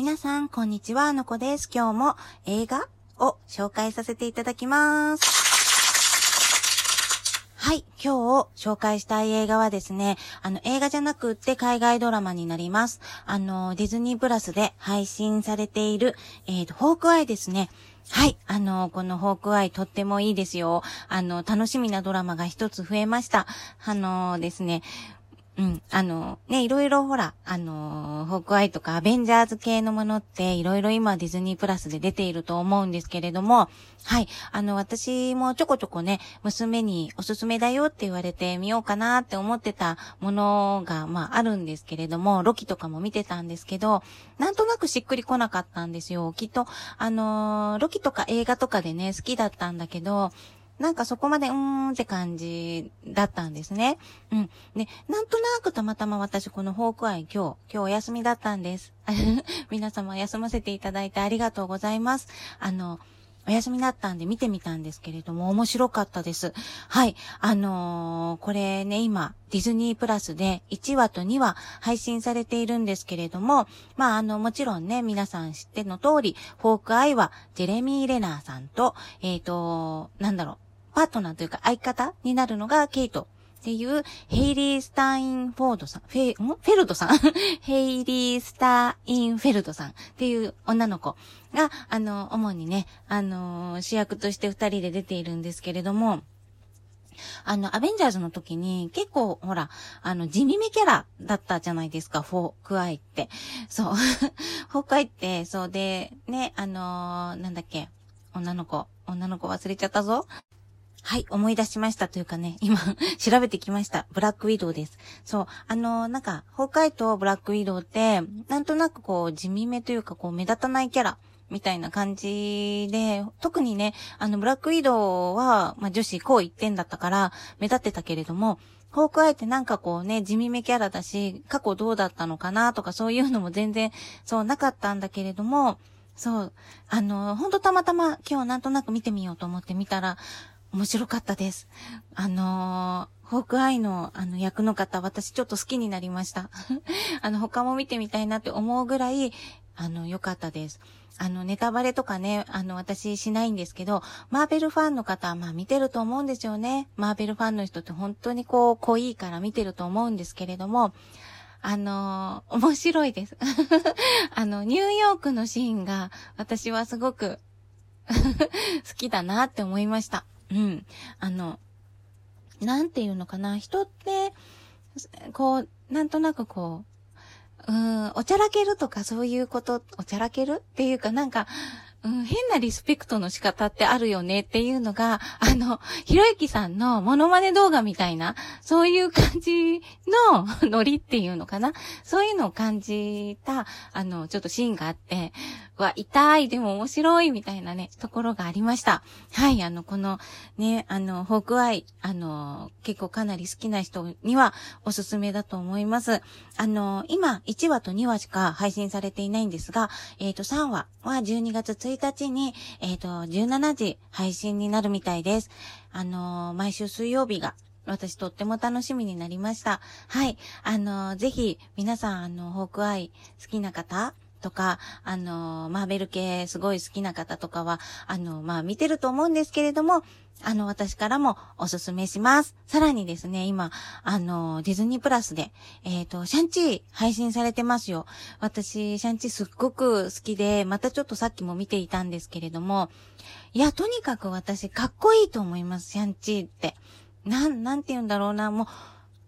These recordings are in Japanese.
皆さん、こんにちは、のこです。今日も映画を紹介させていただきます。はい、今日紹介したい映画はですね、あの、映画じゃなくって海外ドラマになります。あの、ディズニープラスで配信されている、えっ、ー、と、フォークアイですね。はい。あの、このホークアイとってもいいですよ。あの、楽しみなドラマが一つ増えました。あのですね、うん。あの、ね、いろいろほら、あの、ホークアイとかアベンジャーズ系のものっていろいろ今ディズニープラスで出ていると思うんですけれども、はい。あの、私もちょこちょこね、娘におすすめだよって言われてみようかなって思ってたものが、まあ、あるんですけれども、ロキとかも見てたんですけど、なんとなくしっくりこなかったんですよ。きっと、あのロキとか映画とかでね、好きだったんだけど、なんかそこまでうーんって感じだったんですね。うん。で、なんとなくたまたま私このホークアイ今日、今日お休みだったんです。皆様休ませていただいてありがとうございます。あの、お休みだったんで見てみたんですけれども、面白かったです。はい。あのー、これね、今、ディズニープラスで1話と2話配信されているんですけれども、まあ、あの、もちろんね、皆さん知っての通り、フォークアイは、ジェレミー・レナーさんと、えっ、ー、と、なんだろう、パートナーというか相方になるのがケイトっていう、ヘイリー・スタインフォードさん、フェ、ん？フェルトさん？ヘイリー・スタインフェルトさんっていう女の子が、あの、主にね、あの、主役として二人で出ているんですけれども、あの、アベンジャーズの時に結構、ほら、あの、地味めキャラだったじゃないですか、フォークアイって。そう。フォークアイって、そうで、ね、あの、なんだっけ、女の子、女の子忘れちゃったぞ。はい、思い出しましたというかね、今、調べてきました。ブラックウィドウです。そう、あの、なんか、崩壊とブラックウィドウって、なんとなくこう、地味めというか、こう、目立たないキャラ。みたいな感じで、特にね、あの、ブラックウィドウは、まあ、女子こう一点だったから、目立ってたけれども、ホークアイってなんかこうね、地味めキャラだし、過去どうだったのかなとかそういうのも全然、そうなかったんだけれども、そう、あの、ほんとたまたま今日なんとなく見てみようと思って見たら、面白かったです。あのー、ホークアイのあの役の方、私ちょっと好きになりました。あの、他も見てみたいなって思うぐらい、あの、良かったです。あの、ネタバレとかね、あの、私しないんですけど、マーベルファンの方は、まあ見てると思うんですよね。マーベルファンの人って本当にこう、濃いから見てると思うんですけれども、あのー、面白いです。あの、ニューヨークのシーンが、私はすごく 好きだなって思いました。うん。あの、なんていうのかな？人って、こう、なんとなくこう、うん、おちゃらけるとかそういうこと、おちゃらけるっていうかなんか、うん、変なリスペクトの仕方ってあるよねっていうのが、あの、ひろゆきさんのモノマネ動画みたいな、そういう感じのノリっていうのかな。そういうのを感じた、あの、ちょっとシーンがあって、は痛い、でも面白いみたいなね、ところがありました。はい、あの、このね、あの、ホークアイ、あの、結構かなり好きな人にはおすすめだと思います。あの、今、1話と2話しか配信されていないんですが、えっ、ー、と、3話は12月1日1日に、えっ、ー、と、17時配信になるみたいです。あの、毎週水曜日が私とっても楽しみになりました。はい。あの、ぜひ、皆さん、あの、ホークアイ好きな方、とか、あの、マーベル系すごい好きな方とかは、あの、まあ、見てると思うんですけれども、あの、私からもおすすめします。さらにですね、今、あの、ディズニープラスで、えっ、ー、と、シャンチー配信されてますよ。私、シャンチーすっごく好きで、またちょっとさっきも見ていたんですけれども、いや、とにかく私、かっこいいと思います、シャンチーって。なん、なんて言うんだろうな、もう、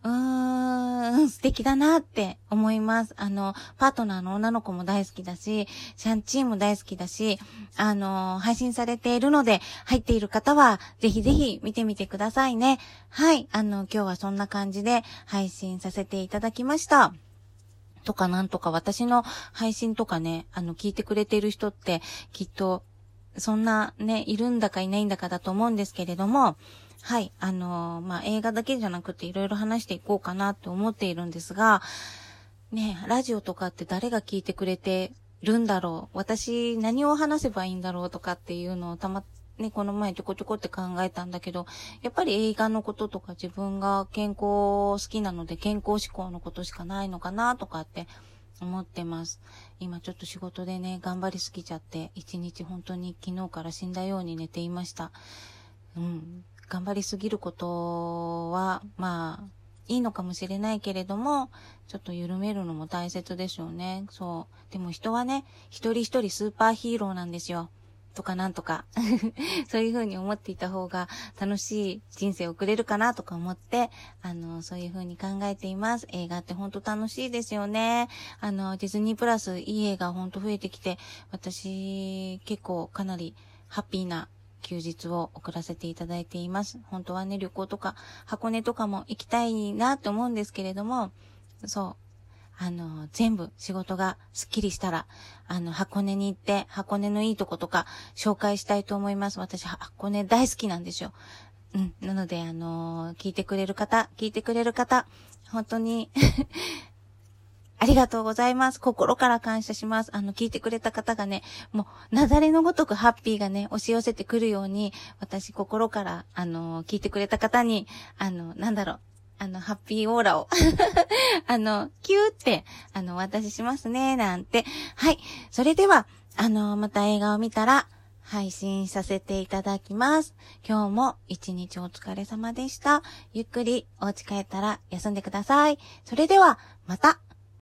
うーん、素敵だなって思います。あの、パートナーの女の子も大好きだし、シャンチーも大好きだし、あの、配信されているので、入っている方は、ぜひぜひ見てみてくださいね。はい。あの、今日はそんな感じで配信させていただきました。とかなんとか私の配信とかね、あの、聞いてくれている人って、きっと、そんなね、いるんだかいないんだかだと思うんですけれども、はい、あのー、まあ、映画だけじゃなくていろいろ話していこうかなって思っているんですが、ね、ラジオとかって誰が聞いてくれてるんだろう？私何を話せばいいんだろうとかっていうのをたま、ね、この前ちょこちょこって考えたんだけど、やっぱり映画のこととか自分が健康好きなので健康志向のことしかないのかなとかって思ってます。今ちょっと仕事でね、頑張りすぎちゃって、一日本当に昨日から死んだように寝ていました。うん。頑張りすぎることは、まあ、いいのかもしれないけれども、ちょっと緩めるのも大切でしょうね。そう。でも人はね、一人一人スーパーヒーローなんですよ。とかなんとか そういう風に思っていた方が楽しい人生を送れるかなとか思って、あの、そういう風に考えています。映画ってほんと楽しいですよね。あの、ディズニープラスいい映画ほんと増えてきて、私結構かなりハッピーな休日を送らせていただいています。本当はね、旅行とか箱根とかも行きたいなと思うんですけれども、そう、あの、全部仕事がスッキリしたら、あの、箱根に行って、箱根のいいとことか紹介したいと思います。私、箱根大好きなんですよ。うん。なので、あの聞いてくれる方、聞いてくれる方、本当にありがとうございます。心から感謝します。あの、聞いてくれた方がね、もう、なだれのごとくハッピーがね、押し寄せてくるように、私心から、あの、聞いてくれた方に、あの、なんだろう、あの、ハッピーオーラを あの、キューって、あの、渡ししますね、なんて。はい。それでは、あの、また映画を見たら、配信させていただきます。今日も一日お疲れ様でした。ゆっくりお家帰ったら休んでください。それでは、また。